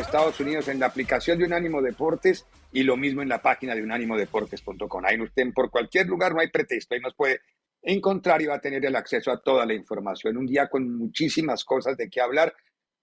Estados Unidos en la aplicación de Unánimo Deportes y lo mismo en la página de unánimodeportes.com. Ahí usted por cualquier lugar no hay pretexto, ahí nos puede encontrar y va a tener el acceso a toda la información. Un día con muchísimas cosas de qué hablar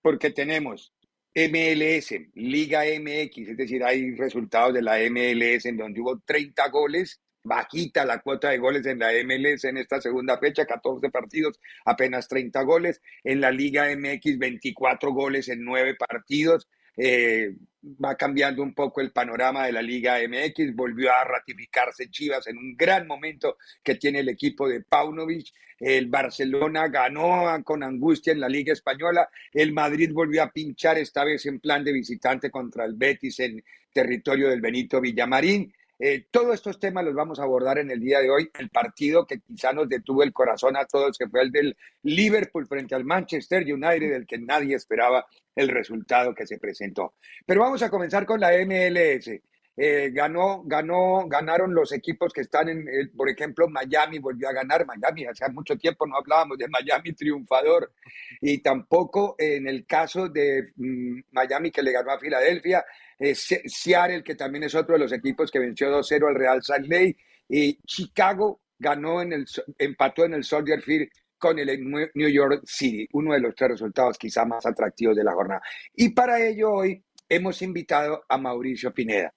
porque tenemos MLS, Liga MX, es decir, hay resultados de la MLS en donde hubo 30 goles, bajita la cuota de goles en la MLS en esta segunda fecha, 14 partidos, apenas 30 goles. En la Liga MX, 24 goles en 9 partidos. Eh, va cambiando un poco el panorama de la Liga MX, volvió a ratificarse Chivas en un gran momento que tiene el equipo de Paunovic, el Barcelona ganó con angustia en la Liga Española, el Madrid volvió a pinchar esta vez en plan de visitante contra el Betis en territorio del Benito Villamarín, eh, todos estos temas los vamos a abordar en el día de hoy. El partido que quizá nos detuvo el corazón a todos, que fue el del Liverpool frente al Manchester United, del que nadie esperaba el resultado que se presentó. Pero vamos a comenzar con la MLS. Eh, ganó, ganó, ganaron los equipos que están en, por ejemplo, Miami volvió a ganar. Miami, hace mucho tiempo no hablábamos de Miami triunfador. Y tampoco en el caso de mm, Miami que le ganó a Filadelfia, eh, Seattle, que también es otro de los equipos que venció 2-0 al Real Salt Lake, y Chicago ganó en el, empató en el Soldier Field con el New York City, uno de los tres resultados quizá más atractivos de la jornada. Y para ello hoy hemos invitado a Mauricio Pineda,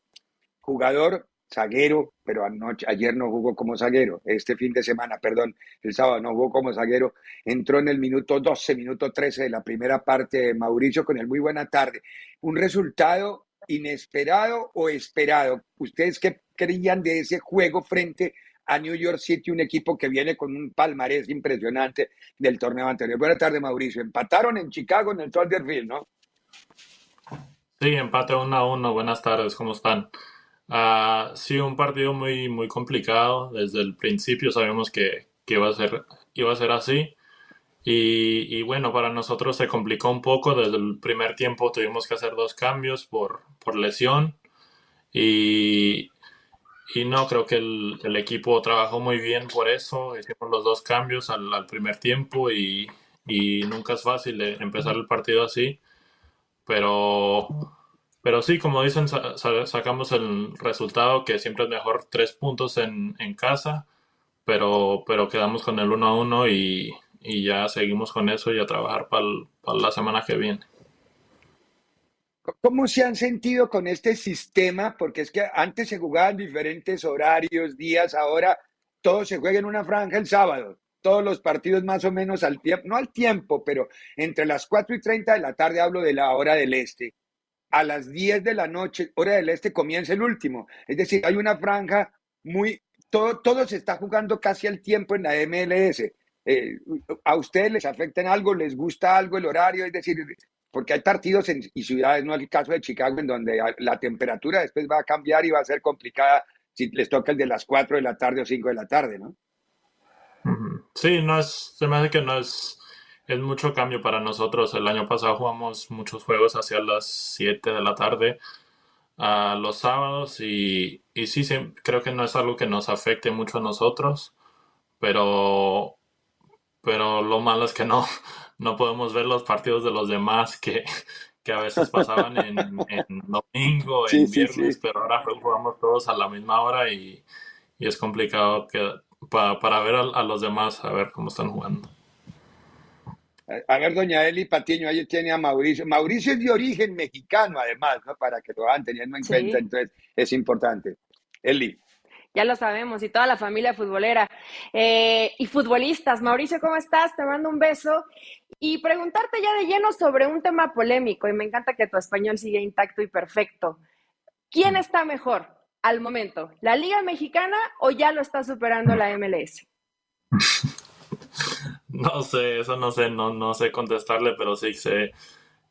jugador zaguero, pero anoche, ayer no jugó como zaguero, este fin de semana, perdón, el sábado no jugó como zaguero, entró en el minuto 12, minuto 13 de la primera parte de Mauricio con el muy buena tarde. Un resultado inesperado o esperado? ¿Ustedes qué creían de ese juego frente a New York City, un equipo que viene con un palmarés impresionante del torneo anterior? Buenas tardes, Mauricio. Empataron en Chicago en el Soldier Field, ¿no? Sí, empate 1 a 1. Buenas tardes, ¿cómo están? Uh, sí, un partido muy, muy complicado. Desde el principio sabemos que, que iba, a ser, iba a ser así. Y, bueno, para nosotros se complicó un poco. Desde el primer tiempo tuvimos que hacer dos cambios por, por lesión. Y, y no, creo que el, el, equipo trabajó muy bien por eso. Hicimos los dos cambios al, al primer tiempo y, y, nunca es fácil empezar el partido así. Pero, pero sí, como dicen, sacamos el resultado que siempre es mejor tres puntos en, en casa pero, pero quedamos con el 1 a 1 y, y ya seguimos con eso y a trabajar para la semana que viene. ¿Cómo se han sentido con este sistema? Porque es que antes se jugaban diferentes horarios, días, ahora todo se juega en una franja el sábado. Todos los partidos más o menos al tiempo, no al tiempo, pero entre las 4 y 30 de la tarde hablo de la hora del este. A las 10 de la noche, hora del este, comienza el último. Es decir, hay una franja muy, todo, todo se está jugando casi al tiempo en la MLS. Eh, ¿A ustedes les afecta en algo? ¿Les gusta algo el horario? Es decir, porque hay partidos y ciudades, no es el caso de Chicago, en donde la temperatura después va a cambiar y va a ser complicada si les toca el de las 4 de la tarde o 5 de la tarde, ¿no? Sí, no es, se me hace que no es, es mucho cambio para nosotros. El año pasado jugamos muchos juegos hacia las 7 de la tarde a los sábados y, y sí, sí, creo que no es algo que nos afecte mucho a nosotros, pero, pero lo malo es que no, no podemos ver los partidos de los demás que, que a veces pasaban en, domingo, en viernes, pero ahora jugamos todos a la misma hora y, es complicado que, para, ver a, los demás, a ver cómo están jugando. A ver, doña Eli Patiño, ahí tiene a Mauricio. Mauricio es de origen mexicano, además, ¿no? Para que lo vayan teniendo en cuenta, entonces es importante. Eli ya lo sabemos, y toda la familia futbolera. Eh, y futbolistas, Mauricio, ¿cómo estás? Te mando un beso. Y preguntarte ya de lleno sobre un tema polémico, y me encanta que tu español siga intacto y perfecto. ¿Quién está mejor al momento? ¿La Liga Mexicana o ya lo está superando la MLS? No sé, eso no sé, no, no sé contestarle, pero sí sé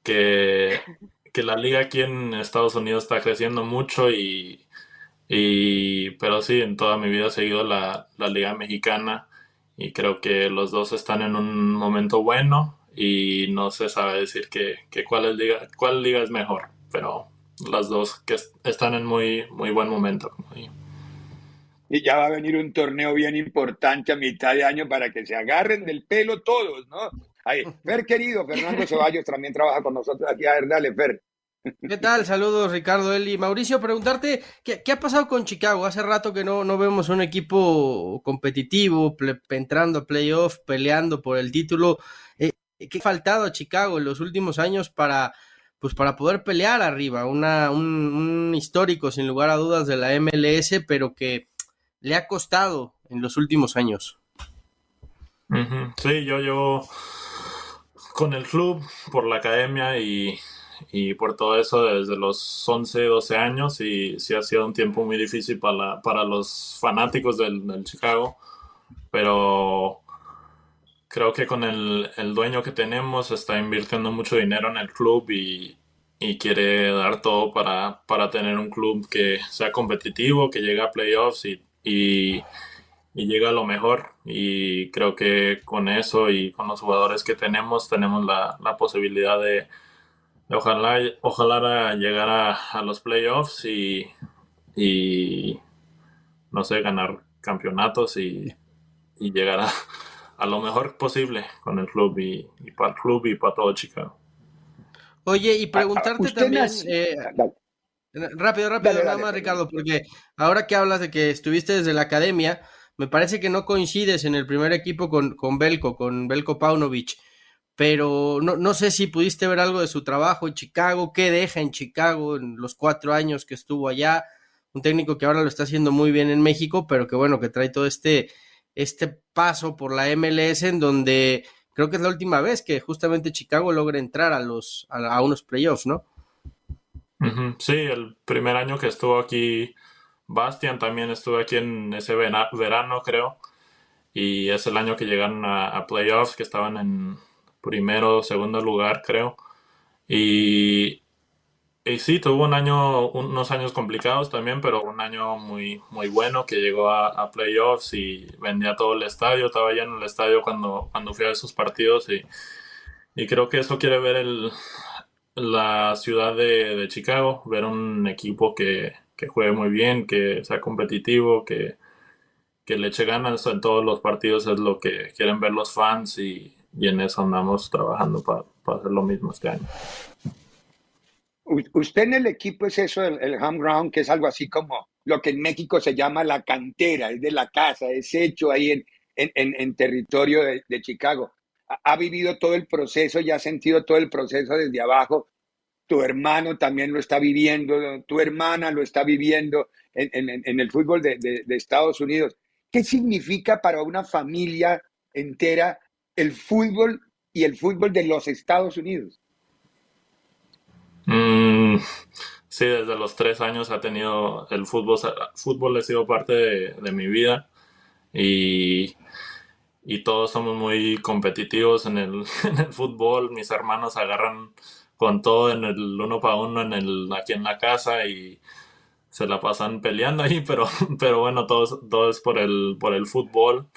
que, que la liga aquí en Estados Unidos está creciendo mucho y, y, pero sí, en toda mi vida he seguido la, Liga Mexicana y creo que los dos están en un momento bueno y no se sabe decir que, cuál, liga, cuál liga es mejor, pero las dos que están en muy, muy buen momento. Y ya va a venir un torneo bien importante a mitad de año para que se agarren del pelo todos, ¿no? Ahí, Fer querido, Fernando Ceballos también trabaja con nosotros aquí. A ver, dale, Fer. ¿Qué tal? Saludos Ricardo, Eli. Mauricio, preguntarte, ¿qué, ha pasado con Chicago? Hace rato que no, no vemos un equipo competitivo, entrando a playoff, peleando por el título. Eh, ¿Qué ha faltado a Chicago en los últimos años para, pues para poder pelear arriba? Una, un, histórico, sin lugar a dudas, de la MLS, pero que le ha costado en los últimos años. Sí, yo llevo con el club, por la academia y y por todo eso desde los 11, 12 años y sí ha sido un tiempo muy difícil para, para los fanáticos del, Chicago, pero creo que con el, el, dueño que tenemos está invirtiendo mucho dinero en el club y, y quiere dar todo para, para, tener un club que sea competitivo, que llegue a playoffs y, y, y a lo mejor. Y creo que con eso y con los jugadores que tenemos tenemos la, la posibilidad de Ojalá, ojalá llegar a, los playoffs y, y, no sé, ganar campeonatos y, y llegar a, lo mejor posible con el club y, para el club y para todo Chicago. Oye, y preguntarte también, eh, rápido, rápido, nada más Ricardo, porque ahora que hablas de que estuviste desde la academia, me parece que no coincides en el primer equipo con, con Belko, con Belko Paunovic pero no, no, sé si pudiste ver algo de su trabajo en Chicago, qué deja en Chicago en los cuatro años que estuvo allá, un técnico que ahora lo está haciendo muy bien en México, pero que bueno, que trae todo este, este paso por la MLS en donde creo que es la última vez que justamente Chicago logra entrar a los a, unos playoffs, ¿no? Sí, el primer año que estuvo aquí Bastian también estuvo aquí en ese verano, creo, y es el año que llegaron a playoffs, que estaban en primero segundo lugar, creo. Y, y sí, tuvo un año, unos años complicados también, pero un año muy, muy bueno que llegó a, playoffs y vendía todo el estadio. Estaba lleno el estadio cuando, cuando fui a esos partidos y, y creo que eso quiere ver el, la ciudad de, Chicago, ver un equipo que, que, juegue muy bien, que sea competitivo, que, que le eche ganas en todos los partidos, es lo que quieren ver los fans y, y en eso andamos trabajando para, hacer lo mismo este año. Usted en el equipo es eso, el, el home ground, que es algo así como, lo que en México se llama la cantera, es de la casa, es hecho ahí en, en, territorio de, Chicago. Ha, vivido todo el proceso y ha sentido todo el proceso desde abajo. Tu hermano también lo está viviendo, tu hermana lo está viviendo en, el fútbol de, de Estados Unidos. ¿Qué significa para una familia entera el fútbol y el fútbol de los Estados Unidos? Mm, sí, desde los tres años ha tenido el fútbol, fútbol ha sido parte de, mi vida y, y, todos somos muy competitivos en el, en el, fútbol. Mis hermanos agarran con todo en el uno para uno en el, aquí en la casa y se la pasan peleando ahí, pero, pero bueno, todo, todo es por el, por el fútbol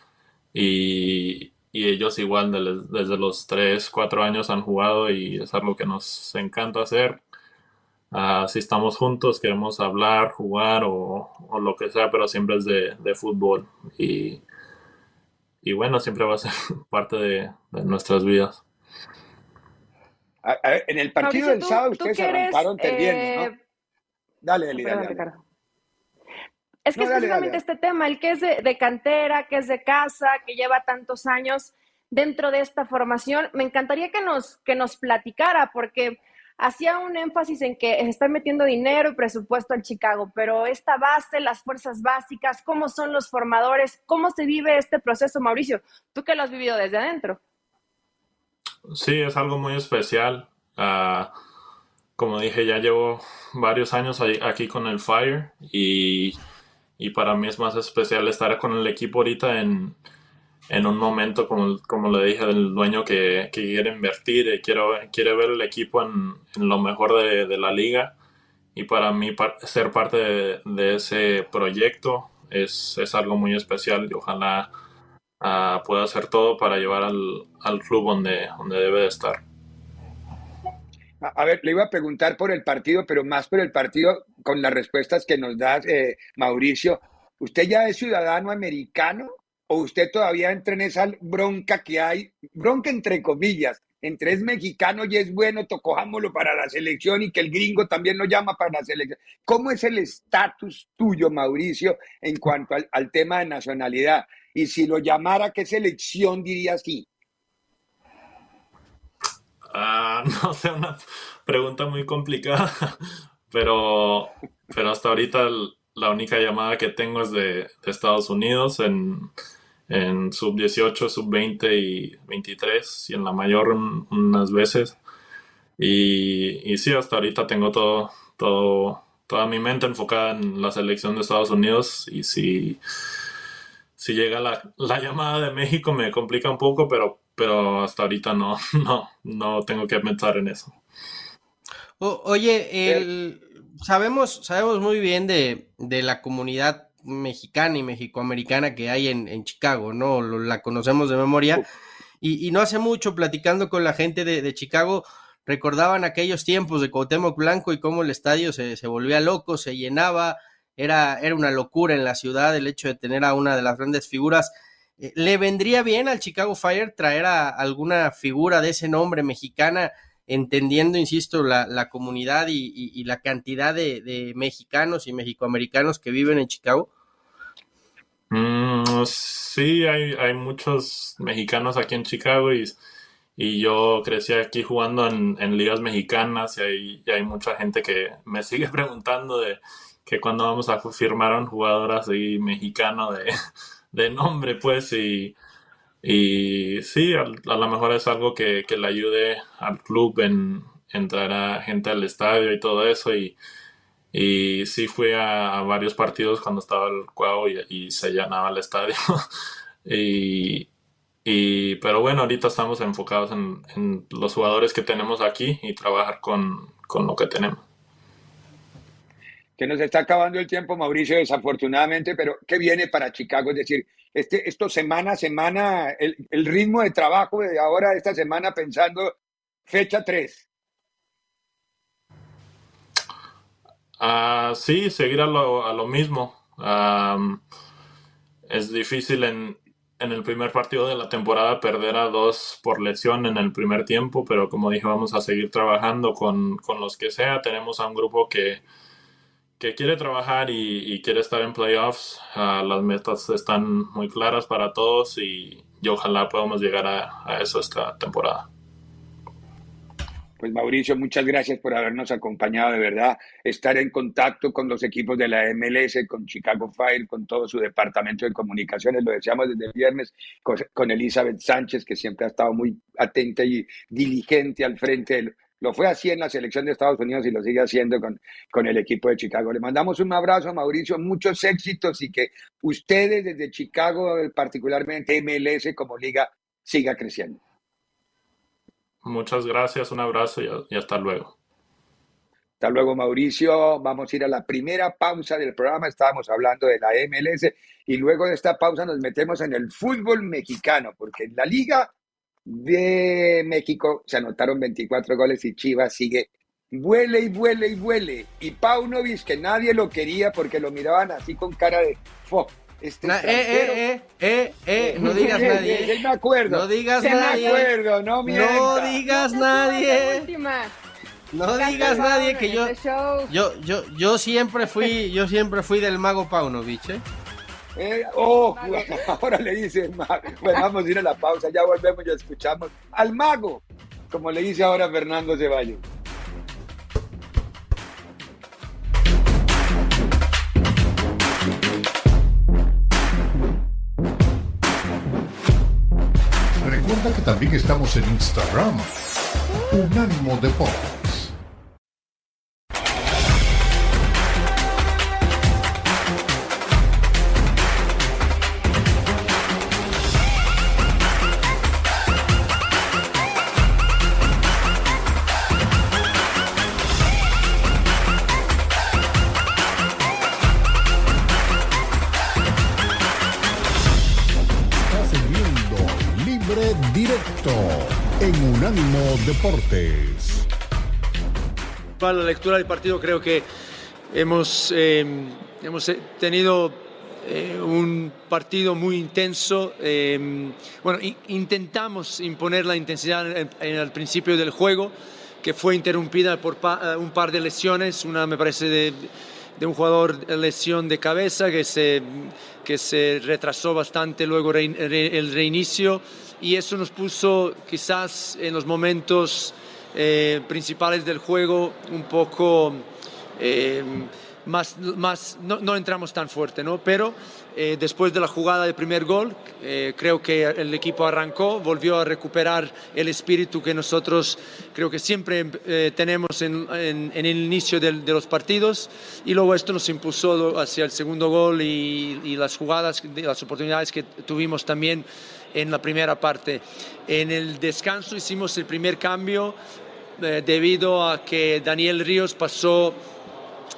y, y ellos igual desde los 3, 4 años han jugado y es algo que nos encanta hacer. Uh, si estamos juntos, queremos hablar, jugar o, lo que sea, pero siempre es de, fútbol. Y, y, bueno, siempre va a ser parte de, nuestras vidas. en el partido del sábado ustedes arrancaron perdiendo, ¿no? Eh, dale, dale, dale. Es que específicamente este tema, el que es de, cantera, que es de casa, que lleva tantos años dentro de esta formación, me encantaría que nos, que nos platicara, porque hacía un énfasis en que se está metiendo dinero y presupuesto en Chicago, pero esta base, las fuerzas básicas, cómo son los formadores, cómo se vive este proceso, Mauricio, tú que lo has vivido desde adentro. Sí, es algo muy especial. Ah, como dije, ya llevo varios años aquí con el Fire y y para mí es más especial estar con el equipo ahorita en, un momento, como, como le dije, del dueño que, quiere invertir y quiero, quiere ver el equipo en, lo mejor de, la liga. Y para mí ser parte de, ese proyecto es, algo muy especial y ojalá uh, pueda hacer todo para llevar al, club donde, donde debe de estar. A ver, le iba a preguntar por el partido, pero más por el partido con las respuestas que nos da eh, Mauricio. ¿Usted ya es ciudadano americano o usted todavía entra en esa bronca que hay, bronca entre comillas, entre es mexicano y es bueno, tocojámoslo para la selección y que el gringo también lo llama para la selección? ¿Cómo es el estatus tuyo, Mauricio, en cuanto al, al tema de nacionalidad? Y si lo llamara, ¿qué selección diría sí? Ah, no sé, una pregunta muy complicada, pero, pero hasta ahorita la única llamada que tengo es de, Estados Unidos en, en sub 18, sub 20 y 23 y en la mayor unas veces. Y, y sí, hasta ahorita tengo todo, todo, toda mi mente enfocada en la selección de Estados Unidos y si, si llega la, la llamada de México me complica un poco, pero pero hasta ahorita no, no, no tengo que pensar en eso. oye, el, sabemos, sabemos muy bien de, la comunidad mexicana y mexicoamericana que hay en, Chicago, ¿no? La conocemos de memoria. Y, no hace mucho, platicando con la gente de, Chicago, recordaban aquellos tiempos de Cuauhtémoc Blanco y cómo el estadio se, se volvía loco, se llenaba, era, era una locura en la ciudad el hecho de tener a una de las grandes figuras eh, ¿Le vendría bien al Chicago Fire traer a alguna figura de ese nombre mexicana, entendiendo, insisto, la, comunidad y, la cantidad de, mexicanos y mexicoamericanos que viven en Chicago? Mm, sí, hay, muchos mexicanos aquí en Chicago y, yo crecí aquí jugando en, ligas mexicanas y hay, y hay, mucha gente que me sigue preguntando de que cuando vamos a firmar a un jugador así mexicano de de nombre, pues, y, y sí, a, lo mejor es algo que, le ayude al club en, entrar a gente al estadio y todo eso, y, y sí fui a, varios partidos cuando estaba el juego y, se llenaba el estadio. y, y, pero bueno, ahorita estamos enfocados en, en, los jugadores que tenemos aquí y trabajar con, con lo que tenemos que nos está acabando el tiempo, Mauricio, desafortunadamente, pero ¿qué viene para Chicago? Es decir, este, esto semana a semana, el, ritmo de trabajo de ahora, esta semana, pensando fecha 3. Ah, sí, seguir a lo, mismo. es difícil en, en, el primer partido de la temporada perder a dos por lesión en el primer tiempo, pero como dije, vamos a seguir trabajando con, con los que sea. Tenemos a un grupo que que quiere trabajar y, quiere estar en playoffs. Ah, las metas están muy claras para todos y, ojalá podamos llegar a eso esta temporada. Pues Mauricio, muchas gracias por habernos acompañado, de verdad, estar en contacto con los equipos de la MLS, con Chicago Fire, con todo su departamento de comunicaciones, lo deseamos desde el viernes, con, Elizabeth Sánchez, que siempre ha estado muy atenta y diligente al frente lo fue así en la selección de Estados Unidos y lo sigue haciendo con, con el equipo de Chicago. Le mandamos un abrazo, Mauricio, muchos éxitos y que ustedes desde Chicago, particularmente MLS como liga, siga creciendo. Muchas gracias, un abrazo y, hasta luego. Hasta luego, Mauricio. Vamos a ir a la primera pausa del programa. Estábamos hablando de la MLS y luego de esta pausa nos metemos en el fútbol mexicano, porque en la Liga de México se anotaron 24 goles y Chivas sigue vuele y vuele y vuele. Y Paunovic, que nadie lo quería porque lo miraban así con cara de fo. Este eh, eh, eh, eh, no digas nadie. me acuerdo. No digas nadie. Me acuerdo, no, no digas nadie. No digas nadie que yo, yo, yo, yo siempre fui, yo siempre fui del mago Paunovic, ¿eh? Eh, oh, ahora le dice mago. Bueno, vamos a ir a la pausa, ya volvemos y escuchamos al mago, como le dice ahora Fernando Ceballos. que también estamos en Instagram. Unánimo Deportes. Deportes. Para la lectura del partido creo que hemos, em, hemos tenido eh, un partido muy intenso. Em, bueno, intentamos imponer la intensidad en, el principio del juego, que fue interrumpida por eh, un par de lesiones, una me parece de, de un jugador lesión de cabeza que se, que se retrasó bastante luego el reinicio y eso nos puso quizás en los momentos eh, principales del juego un poco eh, más, más no, no, entramos tan fuerte, ¿no? Pero eh, después de la jugada del primer gol, creo que el equipo arrancó, volvió a recuperar el espíritu que nosotros creo que siempre tenemos en, en, el inicio de, de, los partidos y luego esto nos impulsó hacia el segundo gol y, y las jugadas, las oportunidades que tuvimos también en la primera parte. En el descanso hicimos el primer cambio eh, debido a que Daniel Ríos pasó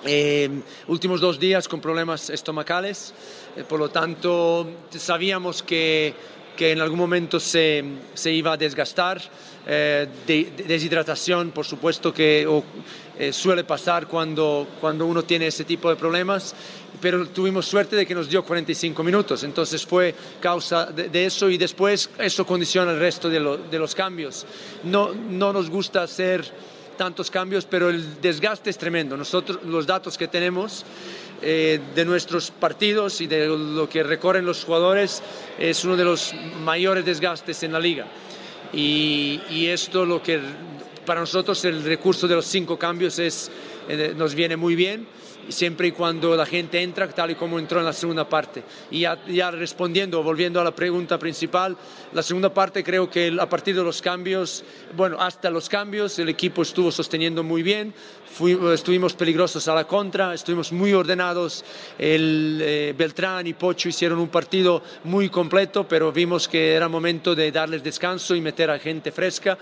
eh, últimos dos días con problemas estomacales, eh, por lo tanto sabíamos que, que en algún momento se, se iba a desgastar, de, deshidratación por supuesto que suele pasar cuando, cuando uno tiene ese tipo de problemas pero tuvimos suerte de que nos dio 45 minutos, entonces fue causa de, eso y después eso condiciona el resto de, los cambios. No, no nos gusta hacer tantos cambios, pero el desgaste es tremendo. Nosotros, los datos que tenemos eh, de nuestros partidos y de lo que recorren los jugadores es uno de los mayores desgastes en la liga. Y, esto lo que para nosotros el recurso de los cinco cambios es, eh, nos viene muy bien siempre y cuando la gente entra tal y como entró en la segunda parte. Y ya, respondiendo, volviendo a la pregunta principal, la segunda parte creo que a partir de los cambios, bueno, hasta los cambios el equipo estuvo sosteniendo muy bien, estuvimos peligrosos a la contra, estuvimos muy ordenados, el eh, Beltrán y Pocho hicieron un partido muy completo, pero vimos que era momento de darles descanso y meter a gente fresca.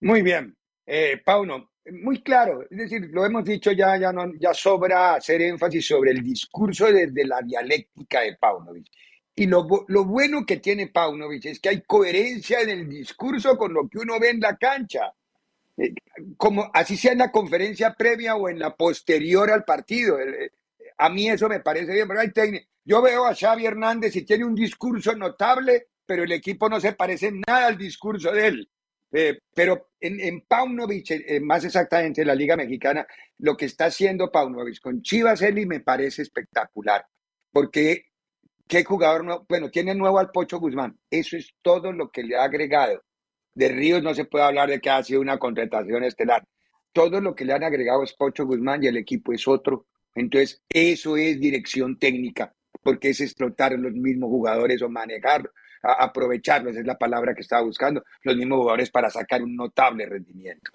Muy bien. Eh, Pauno, muy claro, es decir, lo hemos dicho ya, ya, no, ya sobra hacer énfasis sobre el discurso desde la dialéctica de Paunovic. Y lo, lo, bueno que tiene Paunovic es que hay coherencia en el discurso con lo que uno ve en la cancha. Eh, como así sea en la conferencia previa o en la posterior al partido. Eh, a mí eso me parece bien, pero hay Yo veo a Xavi Hernández y tiene un discurso notable, pero el equipo no se parece nada al discurso de él. Eh, pero en, en Paunovic, eh, más exactamente en la Liga Mexicana, lo que está haciendo Paunovic con Chivas Eli me parece espectacular, porque ¿qué jugador nuevo? Bueno, tiene nuevo al Pocho Guzmán, eso es todo lo que le ha agregado. De Ríos no se puede hablar de que ha sido una contratación estelar. Todo lo que le han agregado es Pocho Guzmán y el equipo es otro. Entonces, eso es dirección técnica, porque es explotar los mismos jugadores o manejar aprovecharlos, es la palabra que estaba buscando, los mismos jugadores para sacar un notable rendimiento.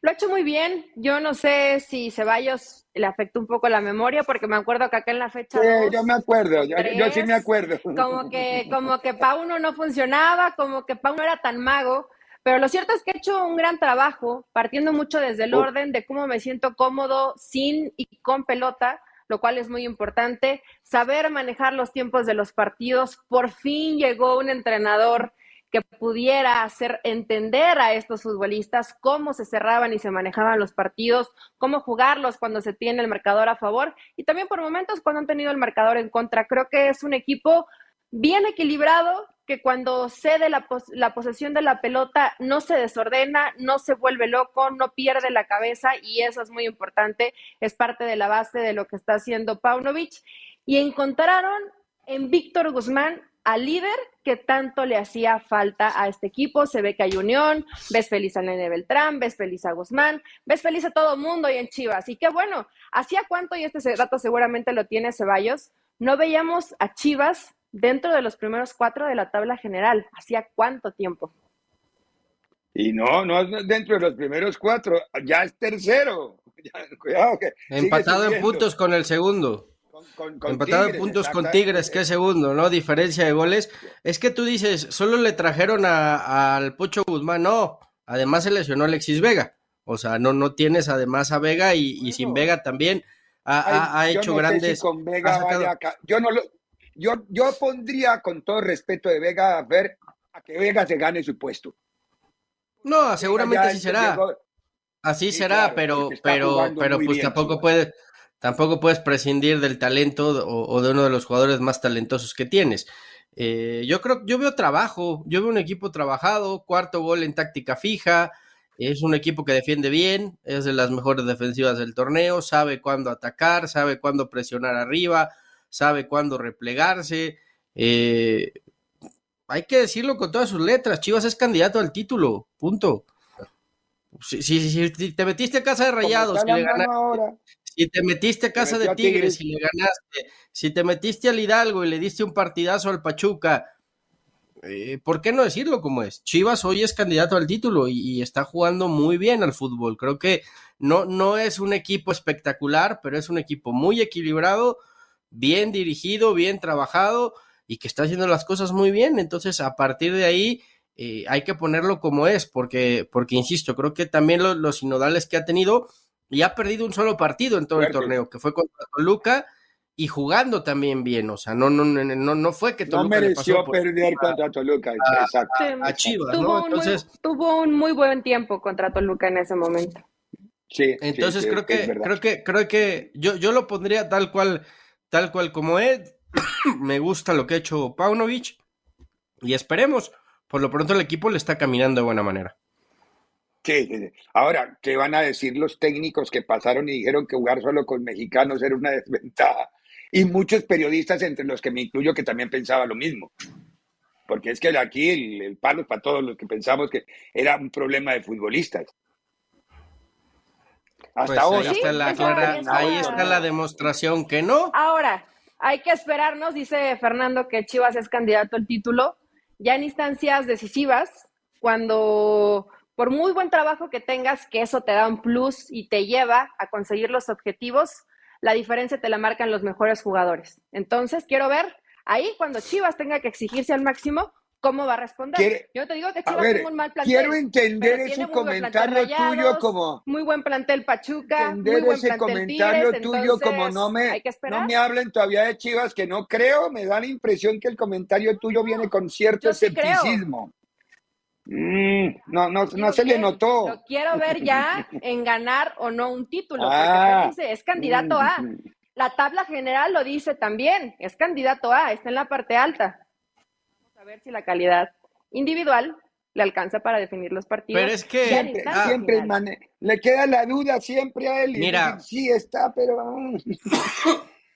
Lo ha hecho muy bien. Yo no sé si Ceballos le afectó un poco la memoria, porque me acuerdo que acá en la fecha. Sí, yo me acuerdo, yo, sí me acuerdo. Como que, como que Pauno no funcionaba, como que Pauno era tan mago. Pero lo cierto es que he hecho un gran trabajo, partiendo mucho desde el orden de cómo me siento cómodo sin y con pelota lo cual es muy importante. Saber manejar los tiempos de los partidos. Por fin llegó un entrenador que pudiera hacer entender a estos futbolistas cómo se cerraban y se manejaban los partidos, cómo jugarlos cuando se tiene el marcador a favor y también por momentos cuando han tenido el marcador en contra. Creo que es un equipo bien equilibrado, que cuando cede la, la, posesión de la pelota no se desordena, no se vuelve loco, no pierde la cabeza y eso es muy importante, es parte de la base de lo que está haciendo Paunovic. Y encontraron en Víctor Guzmán al líder que tanto le hacía falta a este equipo. Se ve que hay unión, ves feliz a Nene Beltrán, ves feliz a Guzmán, ves feliz a todo mundo y en Chivas. Y qué bueno, ¿hacía cuánto? Y este dato seguramente lo tiene Ceballos. No veíamos a Chivas dentro de los primeros cuatro de la tabla general. ¿Hacía cuánto tiempo? Y no, no dentro de los primeros cuatro, ya es tercero. cuidado que Empatado en puntos con el segundo. Empatado en puntos con Tigres, que es segundo, ¿no? Diferencia de goles. Es que tú dices, solo le trajeron al Pocho Guzmán, no. Además se lesionó Alexis Vega. O sea, no, no tienes además a Vega y, sin Vega también ha, hecho grandes. Yo no lo, yo, yo pondría con todo respeto de Vega a ver a que Vega se gane su puesto. No, seguramente así será. Así será, pero, pero, pero pues tampoco puedes, tampoco puedes prescindir del talento o, de uno de los jugadores más talentosos que tienes. Eh, yo creo, yo veo trabajo, yo veo un equipo trabajado, cuarto gol en táctica fija, es un equipo que defiende bien, es de las mejores defensivas del torneo, sabe cuándo atacar, sabe cuándo presionar arriba, sabe cuándo replegarse. Eh, hay que decirlo con todas sus letras. Chivas es candidato al título, punto. Si, te metiste a casa de Rayados, si, le ganaste, si te metiste a casa de Tigres y le ganaste, si te metiste al Hidalgo y le diste un partidazo al Pachuca, eh, ¿por qué no decirlo como es? Chivas hoy es candidato al título y, y, está jugando muy bien al fútbol. Creo que no, no es un equipo espectacular, pero es un equipo muy equilibrado, bien dirigido, bien trabajado y que está haciendo las cosas muy bien. Entonces, a partir de ahí, eh, hay que ponerlo como es, porque, porque insisto, creo que también los sinodales que ha tenido y ha perdido un solo partido en todo el torneo, que fue contra Toluca y jugando también bien, o sea, no, no, no, no fue que Toluca no mereció perder contra Toluca, a, Chivas, tuvo Entonces, un muy, tuvo un muy buen tiempo contra Toluca en ese momento. Sí, entonces creo que, creo que, creo que yo, yo lo pondría tal cual tal cual como es. Me gusta lo que ha hecho Paunovic y esperemos. Por lo pronto el equipo le está caminando de buena manera. Sí, ahora, ¿qué van a decir los técnicos que pasaron y dijeron que jugar solo con mexicanos era una desventaja? Y muchos periodistas, entre los que me incluyo, que también pensaba lo mismo. Porque es que aquí el, el palo es para todos los que pensamos que era un problema de futbolistas. Hasta pues ahora. Ahí, está la, ahí está la demostración que no. Ahora, hay que esperarnos, dice Fernando, que Chivas es candidato al título, ya en instancias decisivas, cuando por muy buen trabajo que tengas, que eso te da un plus y te lleva a conseguir los objetivos, la diferencia te la marcan los mejores jugadores. Entonces, quiero ver ahí cuando Chivas tenga que exigirse al máximo, cómo va a responder. Yo te digo que Chivas tiene un mal plantel. Quiero entender ese comentario tuyo como. Muy buen plantel Pachuca. Entender muy ese comentario tuyo como no me, no me hablen todavía de Chivas, que no creo, me da la impresión que el comentario tuyo viene con cierto escepticismo. Mm, no, no, no se le notó. Lo quiero ver ya en ganar o no un título, porque ah. dice, es candidato A. Mm. La tabla general lo dice también, es candidato A, está en la parte alta a ver si la calidad individual le alcanza para definir los partidos. Pero es que siempre, le queda la duda siempre a él. Mira, sí está, pero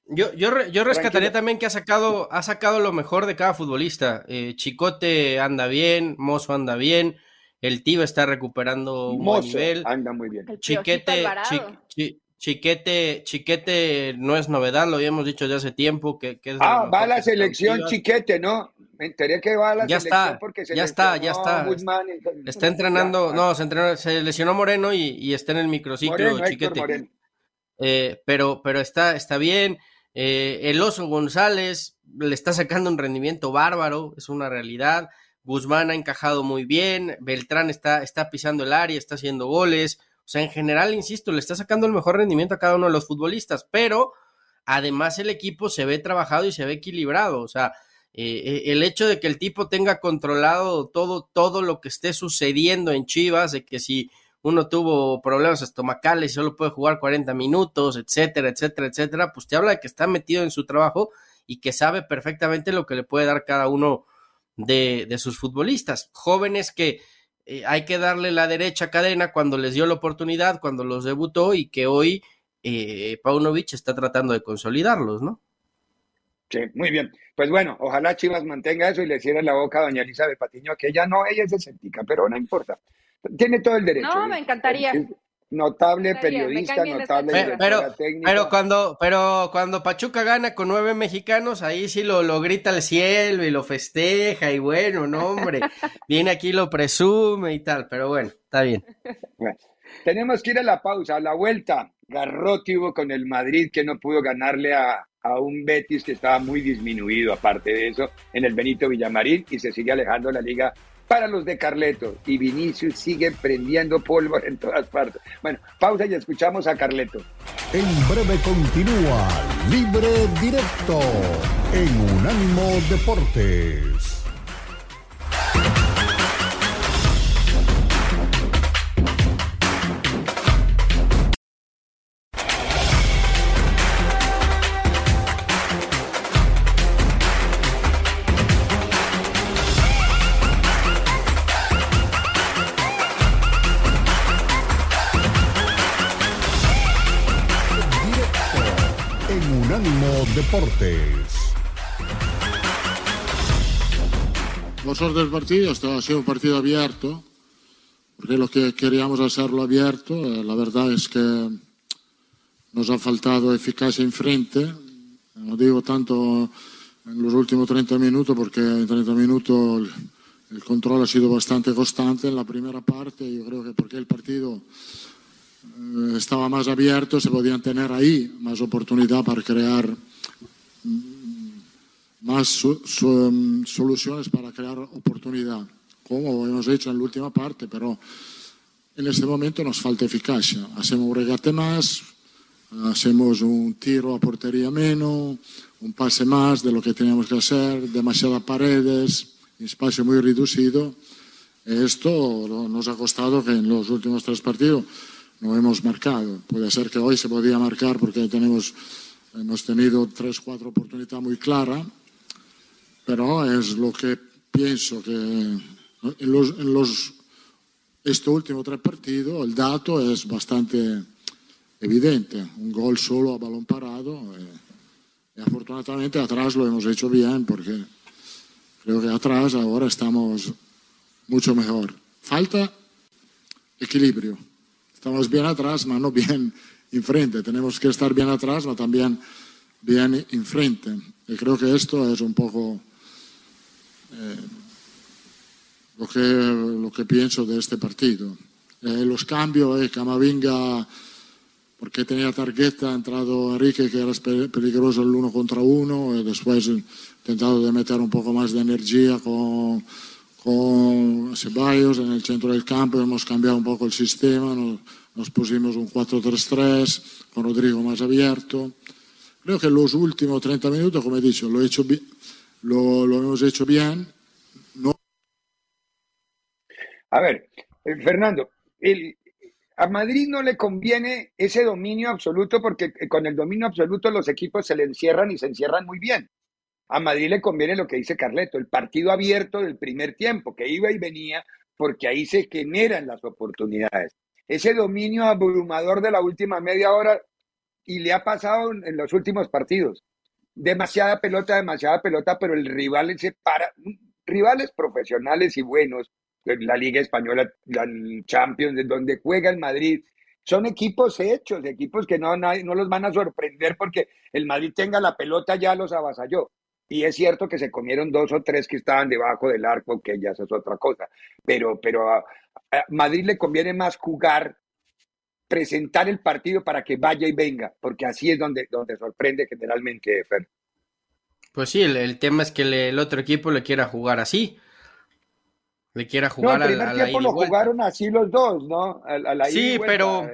yo, yo, yo rescataría también que ha sacado, ha sacado lo mejor de cada futbolista. Eh, Chicote anda bien, Mozo anda bien, el Tío está recuperando un buen nivel. Anda muy bien. Chiquete, Chiquete, Chiquete no es novedad, lo habíamos dicho ya hace tiempo. Que, que ah, va a la selección Chiquete, ¿no? Me enteré que va a la ya está, porque se ya está, ya está. Está entrenando, no, se, entrenó, se lesionó Moreno y, está en el microciclo Chiquete. Eh, pero, pero está, está bien. Eh, el Oso González le está sacando un rendimiento bárbaro, es una realidad. Guzmán ha encajado muy bien, Beltrán está, está pisando el área, está haciendo goles. O sea, en general, insisto, le está sacando el mejor rendimiento a cada uno de los futbolistas, pero además el equipo se ve trabajado y se ve equilibrado. O sea, eh, el hecho de que el tipo tenga controlado todo, todo lo que esté sucediendo en Chivas, de que si uno tuvo problemas estomacales y solo puede jugar 40 minutos, etcétera, etcétera, etcétera, pues te habla de que está metido en su trabajo y que sabe perfectamente lo que le puede dar cada uno de, de sus futbolistas. Jóvenes que eh, hay que darle la derecha cadena cuando les dio la oportunidad, cuando los debutó y que hoy eh, Paunovic está tratando de consolidarlos, ¿no? Sí, muy bien. Pues bueno, ojalá Chivas mantenga eso y le cierre la boca a doña Elizabeth Patiño, que ella no, ella es escéptica, pero no importa. Tiene todo el derecho. No, me encantaría notable periodista, notable pero, pero, cuando, pero cuando Pachuca gana con nueve mexicanos, ahí sí lo, lo grita al cielo y lo festeja y bueno, no hombre, viene aquí lo presume y tal, pero bueno, está bien. tenemos que ir a la pausa, a la vuelta. Garrote hubo con el Madrid que no pudo ganarle a, a un Betis que estaba muy disminuido, aparte de eso, en el Benito Villamarín y se sigue alejando la liga para los de Carleto. Y Vinicius sigue prendiendo polvo en todas partes. Bueno, pausa y escuchamos a Carleto. En breve continúa Libre Directo en Unánimo Deportes. Deportes. Vosotros del partido, esto ha sido un partido abierto, porque lo que queríamos hacerlo abierto, eh, la verdad es que nos ha faltado eficacia en frente, no digo tanto en los últimos 30 minutos, porque en 30 minutos el, control ha sido bastante constante en la primera parte, yo creo que porque el partido eh, estaba más abierto, se podían tener ahí más oportunidad para crear más mm, soluciones para crear oportunidad, como hemos hecho en la última parte, pero en este momento nos falta eficacia. Hacemos un regate más, hacemos un tiro a portería menos, un pase más de lo que teníamos que hacer, demasiadas paredes, espacio muy reducido. Esto nos ha costado que en los últimos tres partidos no hemos marcado. Puede ser que hoy se podía marcar porque tenemos Hemos tenido tres, cuatro oportunidades muy claras, pero es lo que pienso que en los, en los estos últimos tres partidos el dato es bastante evidente. Un gol solo a balón parado. Eh, y afortunadamente atrás lo hemos hecho bien porque creo que atrás ahora estamos mucho mejor. Falta equilibrio. Estamos bien atrás, pero no bien enfrente. Tenemos que estar bien atrás, pero también bien enfrente. Y creo que esto es un poco eh, lo, que, lo que pienso de este partido. Eh, los cambios, eh, Camavinga, porque tenía tarjeta, ha entrado Enrique, que era peligroso el uno contra uno, y después intentado de meter un poco más de energía con, con Ceballos en el centro del campo, hemos cambiado un poco el sistema, nos pusimos un 4-3-3 con Rodrigo más abierto. Creo que los últimos 30 minutos, como he dicho, lo, hemos hecho bien. No... A ver, eh, Fernando, el, a Madrid no le conviene ese dominio absoluto porque eh, con el dominio absoluto los equipos se le encierran y se encierran muy bien. A Madrid le conviene lo que dice Carleto, el partido abierto del primer tiempo, que iba y venía porque ahí se generan las oportunidades. Ese dominio abrumador de la última media hora y le ha pasado en los últimos partidos. Demasiada pelota, demasiada pelota, pero el rival se para. Rivales profesionales y buenos, la Liga Española, la Champions, donde juega el Madrid, son equipos hechos, equipos que no, no los van a sorprender porque el Madrid tenga la pelota ya los avasalló. Y es cierto que se comieron dos o tres que estaban debajo del arco, que ya eso es otra cosa. Pero, pero a, Madrid le conviene más jugar, presentar el partido para que vaya y venga, porque así es donde, donde sorprende generalmente, Fer. Pues sí, el, tema es que el otro equipo le quiera jugar así. Le quiera jugar no, el primer tiempo lo jugaron así los dos, ¿no? sí, pero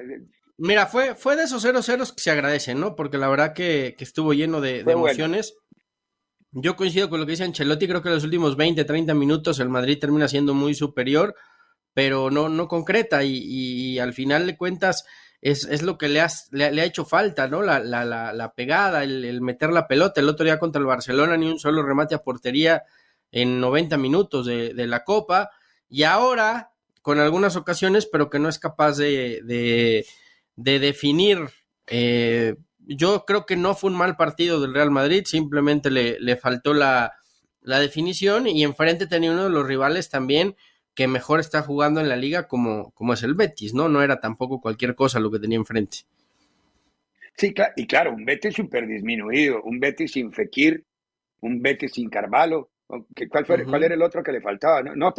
mira, fue, fue de esos 0-0 que se agradecen, ¿no? Porque la verdad que, estuvo lleno de, emociones. Yo coincido con lo que dice Ancelotti, creo que en los últimos 20, 30 minutos el Madrid termina siendo muy superior, pero no, no concreta y, al final de cuentas es, es lo que le, le, ha hecho falta, ¿no? La, la, la, pegada, el, meter la pelota. El otro día contra el Barcelona ni un solo remate a portería en 90 minutos de, la Copa y ahora con algunas ocasiones, pero que no es capaz de, de, de definir eh, yo creo que no fue un mal partido del Real Madrid, simplemente le, le faltó la, la, definición y enfrente tenía uno de los rivales también que mejor está jugando en la liga como, como es el Betis, ¿no? No era tampoco cualquier cosa lo que tenía enfrente. Sí, y claro, un Betis súper disminuido, un Betis sin Fekir, un Betis sin Carvalho. ¿Cuál, fue, ¿Cuál era el otro que le faltaba? No, no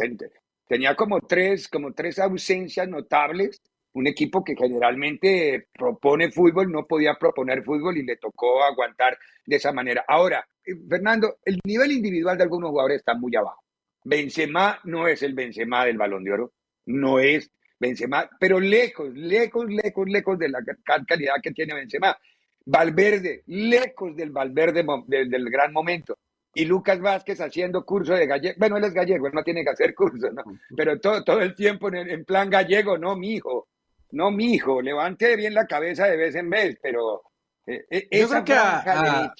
tenía como tres, como tres ausencias notables un equipo que generalmente propone fútbol, no podía proponer fútbol y le tocó aguantar de esa manera. Ahora, eh, Fernando, el nivel individual de algunos jugadores está muy abajo. Benzema no es el Benzema del Balón de Oro, no es Benzema, pero lejos, lejos, lejos, lejos de la calidad que tiene Benzema. Valverde, lejos del Valverde del, gran momento. Y Lucas Vázquez haciendo curso de gallego. Bueno, él es gallego, él no tiene que hacer curso, ¿no? Pero todo, todo el tiempo en, en plan gallego, no, mi hijo no, mi hijo, levante bien la cabeza de vez en vez, pero eh, eh, Yo creo que a,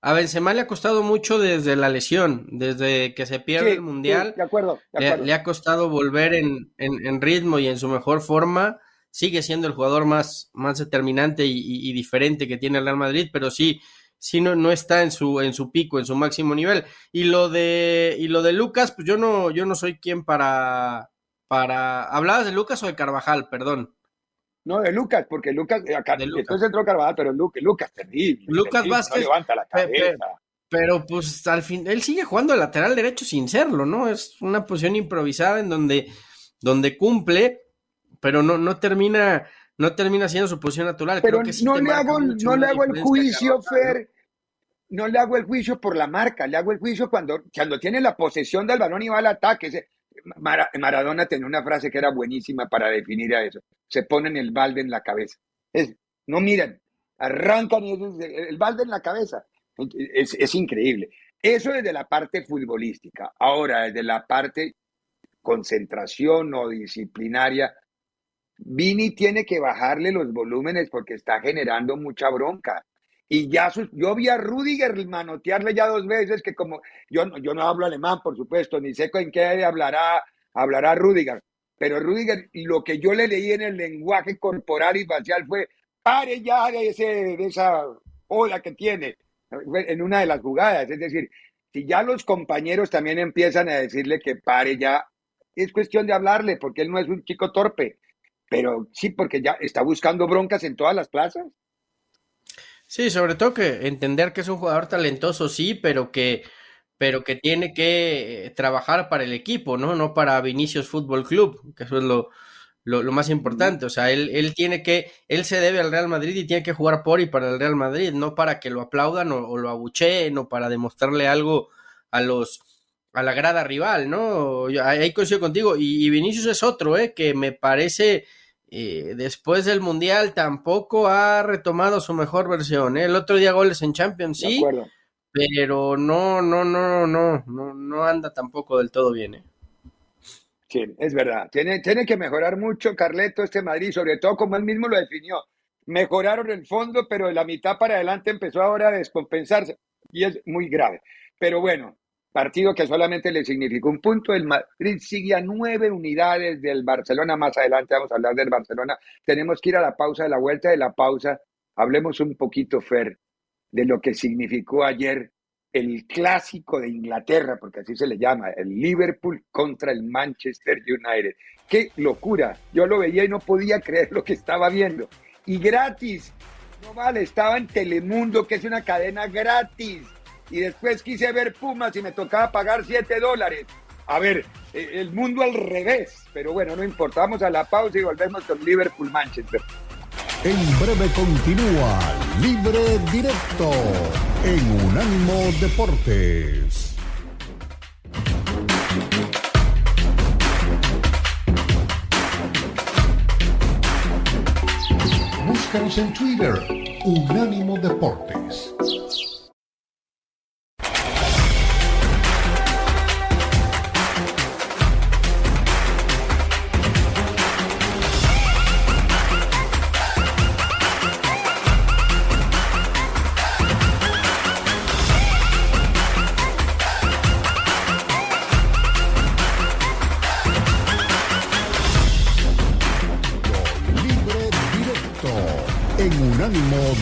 a, Benzema le ha costado mucho desde la lesión, desde que se pierde el Mundial. de acuerdo. Le, ha costado volver en, en, ritmo y en su mejor forma. Sigue siendo el jugador más, más determinante y, diferente que tiene el Real Madrid, pero sí, sí no, no está en su, en su pico, en su máximo nivel. Y lo de, y lo de Lucas, pues yo no, yo no soy quien para, para. ¿Hablabas de Lucas o de Carvajal? Perdón. No, de Lucas, porque Lucas, eh, acá, después entró Carvajal, pero Lucas, Lucas terrible. Lucas Vázquez. levanta la cabeza. Pero, pues al fin, él sigue jugando de lateral derecho sin serlo, ¿no? Es una posición improvisada en donde, donde cumple, pero no, no termina, no termina siendo su posición natural. Pero no, le hago, no le hago el juicio, Fer, no le hago el juicio por la marca, le hago el juicio cuando, cuando tiene la posesión del balón y va al ataque. Maradona tenía una frase que era buenísima para definir a eso. Se ponen el balde en la cabeza. Es, no miran, arrancan el balde en la cabeza. Es, es increíble. Eso desde la parte futbolística. Ahora, desde la parte concentración o disciplinaria, Vini tiene que bajarle los volúmenes porque está generando mucha bronca. Y ya yo vi a Rudiger manotearle ya dos veces, que como yo, yo no hablo alemán, por supuesto, ni sé en qué hablará, hablará Rudiger, pero Rudiger, lo que yo le leí en el lenguaje corporal y facial fue, pare ya de, ese, de esa ola que tiene en una de las jugadas. Es decir, si ya los compañeros también empiezan a decirle que pare ya, es cuestión de hablarle, porque él no es un chico torpe, pero sí, porque ya está buscando broncas en todas las plazas. Sí, sobre todo que entender que es un jugador talentoso, sí, pero que, pero que tiene que trabajar para el equipo, ¿no? No para Vinicius Fútbol Club, que eso es lo, lo, más importante. O sea, él, él tiene que, él se debe al Real Madrid y tiene que jugar por y para el Real Madrid, no para que lo aplaudan o, lo abucheen o para demostrarle algo a los a la grada rival, ¿no? Ahí coincido contigo. Y, y Vinicius es otro, ¿eh? Que me parece eh, después del Mundial tampoco ha retomado su mejor versión. ¿eh? El otro día goles en Champions, sí, pero no, no, no, no, no, no anda tampoco del todo bien. ¿eh? Sí, es verdad. Tiene, tiene que mejorar mucho Carleto este Madrid, sobre todo como él mismo lo definió. Mejoraron el fondo, pero de la mitad para adelante empezó ahora a descompensarse y es muy grave. Pero bueno, partido que solamente le significó un punto. El Madrid sigue a nueve unidades del Barcelona. Más adelante vamos a hablar del Barcelona. Tenemos que ir a la pausa, de la vuelta de la pausa. Hablemos un poquito, Fer, de lo que significó ayer el clásico de Inglaterra, porque así se le llama, el Liverpool contra el Manchester United. ¡Qué locura! Yo lo veía y no podía creer lo que estaba viendo. Y gratis. No vale, estaba en Telemundo, que es una cadena gratis y después quise ver Pumas y me tocaba pagar 7 dólares. A ver, eh, el mundo al revés, pero bueno, no importa. Vamos a la pausa y volvemos con Liverpool Manchester. En breve continúa Libre Directo en Unánimo Deportes. Búscanos en Twitter, Unánimo Deportes.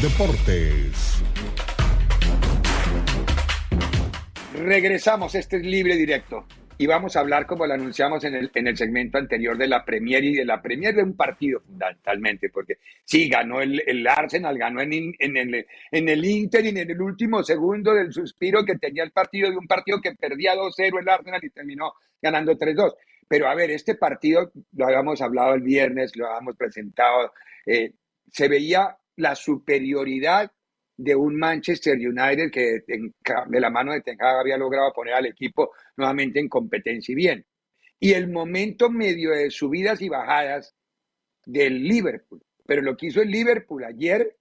Deportes. Regresamos, este es libre directo. Y vamos a hablar, como lo anunciamos en el, en el segmento anterior, de la Premier y de la Premier de un partido fundamentalmente, porque sí, ganó el, Arsenal, ganó en, en, el, en el Inter y en el último segundo del suspiro que tenía el partido de un partido que perdía 2-0 el Arsenal y terminó ganando 3-2. Pero a ver, este partido lo habíamos hablado el viernes, lo habíamos presentado, eh, se veía la superioridad de un Manchester United que de la mano de Ten había logrado poner al equipo nuevamente en competencia y bien. Y el momento medio de subidas y bajadas del Liverpool. Pero lo que hizo el Liverpool ayer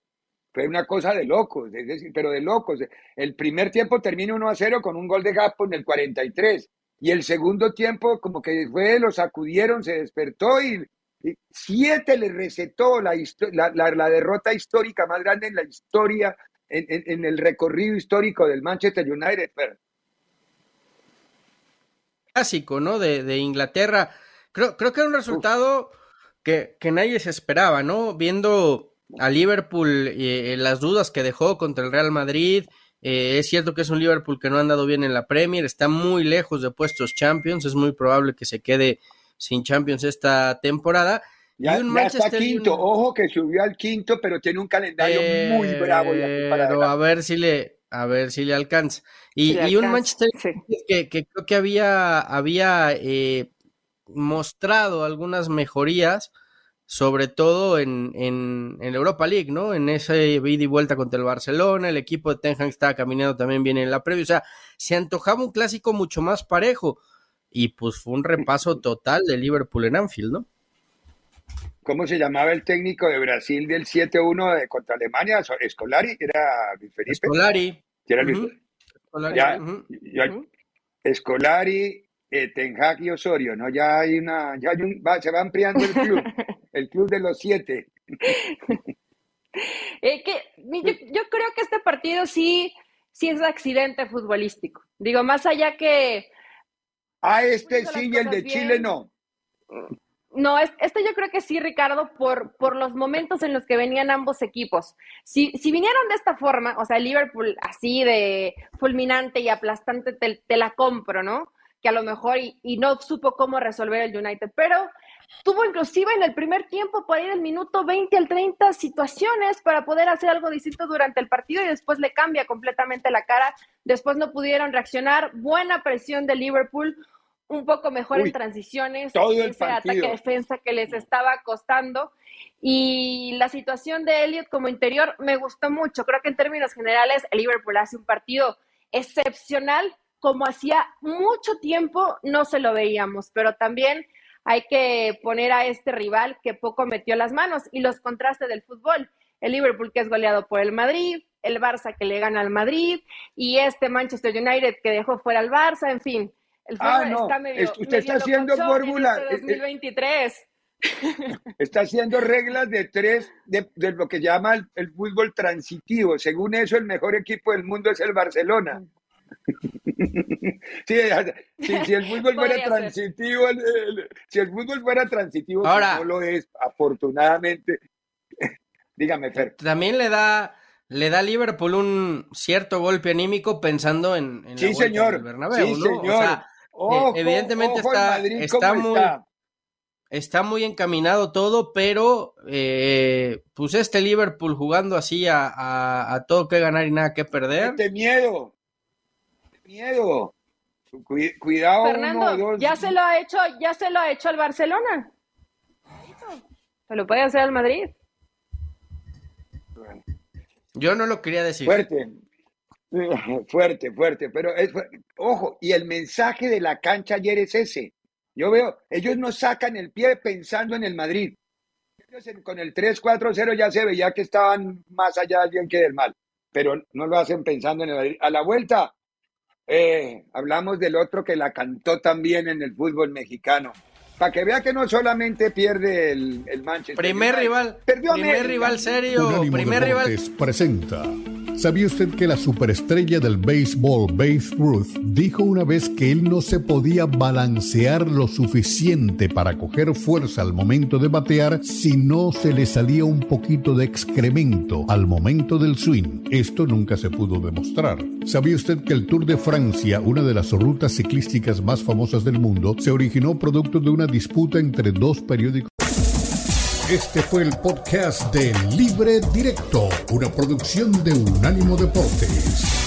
fue una cosa de locos, es decir, pero de locos. El primer tiempo termina 1 a 0 con un gol de Gapo en el 43. Y el segundo tiempo, como que fue, lo sacudieron, se despertó y Siete le recetó la, la, derrota histórica más grande en la historia, en, el recorrido histórico del Manchester United. Clásico, ¿no? De, Inglaterra. Creo, creo que era un resultado que, nadie se esperaba, ¿no? Viendo a Liverpool eh, las dudas que dejó contra el Real Madrid. Eh, es cierto que es un Liverpool que no ha andado bien en la Premier, está muy lejos de puestos Champions, es muy probable que se quede sin Champions esta temporada. Ya, está quinto, ojo que subió al quinto, pero tiene un calendario muy bravo. Pero a ver si le, a ver si le alcanza. Y, un Manchester que, creo que había, había eh, mostrado algunas mejorías, sobre todo en, en, en, Europa League, ¿no? En ese ida y vuelta contra el Barcelona, el equipo de Ten Hag estaba caminando también bien en la previa, o sea, se antojaba un clásico mucho más parejo y pues fue un repaso total de Liverpool en Anfield, ¿no? ¿Cómo se llamaba el técnico de Brasil del 7-1 contra Alemania? Escolari, era Felipe. Escolari. Era Escolari, eh, Ten Hag y Osorio, ¿no? Ya hay una, ya hay un, se va ampliando el club, el club de los siete. Eh, que, yo, creo que este partido sí, sí es accidente futbolístico. Digo, más allá que Ah, este sí y el de Chile no. No, este yo creo que sí, Ricardo, por, por los momentos en los que venían ambos equipos. Si, si vinieron de esta forma, o sea, Liverpool así de fulminante y aplastante, te, la compro, ¿no? Que a lo mejor y, y, no supo cómo resolver el United, pero tuvo inclusive en el primer tiempo, por ahí del minuto 20 al 30, situaciones para poder hacer algo distinto durante el partido y después le cambia completamente la cara. Después no pudieron reaccionar. Buena presión de Liverpool un poco mejor en transiciones, todo el ese ataque defensa que les estaba costando. Y la situación de Elliot como interior me gustó mucho. Creo que en términos generales, el Liverpool hace un partido excepcional, como hacía mucho tiempo no se lo veíamos, pero también hay que poner a este rival que poco metió las manos y los contrastes del fútbol. El Liverpool que es goleado por el Madrid, el Barça que le gana al Madrid y este Manchester United que dejó fuera al Barça, en fin el ah, no. está medio, usted está haciendo fórmula. 2023. Este está haciendo reglas de tres de, lo que llama el, fútbol transitivo. Según eso, el mejor equipo del mundo es el Barcelona. Sí, si el fútbol fuera transitivo, si el fútbol fuera transitivo, Ahora, no lo es, afortunadamente. Dígame, Fer. También le da le da a Liverpool un cierto golpe anímico pensando en, sí, señor. Bernabéu, sí, señor. Eh, evidentemente está, está muy está? muy encaminado todo, pero eh, pues este Liverpool jugando así a, todo que ganar y nada que perder. ¡Qué miedo! ¡Qué miedo! Cuidado. Fernando, ya se lo ha hecho, ya se lo ha hecho al Barcelona. Se lo puede hacer al Madrid. Yo no lo quería decir. Fuerte, fuerte, fuerte, pero ojo, y el mensaje de la cancha ayer es ese. Yo veo, ellos no sacan el pie pensando en el Madrid. con el 3-4-0 ya se veía que estaban más allá del bien que del mal, pero no lo hacen pensando en el Madrid. A la vuelta, eh, hablamos del otro que la cantó también en el fútbol mexicano. Para que vea que no solamente pierde el, el Manchester. Primer rival. Perdió primer rival serio. Primer rival. Presenta. ¿Sabía usted que la superestrella del béisbol, Babe Ruth, dijo una vez que él no se podía balancear lo suficiente para coger fuerza al momento de batear si no se le salía un poquito de excremento al momento del swing? Esto nunca se pudo demostrar. ¿Sabía usted que el Tour de Francia, una de las rutas ciclísticas más famosas del mundo, se originó producto de disputa entre dos periódicos? Este fue el podcast de Libre Directo, una producción de Unánimo Deportes.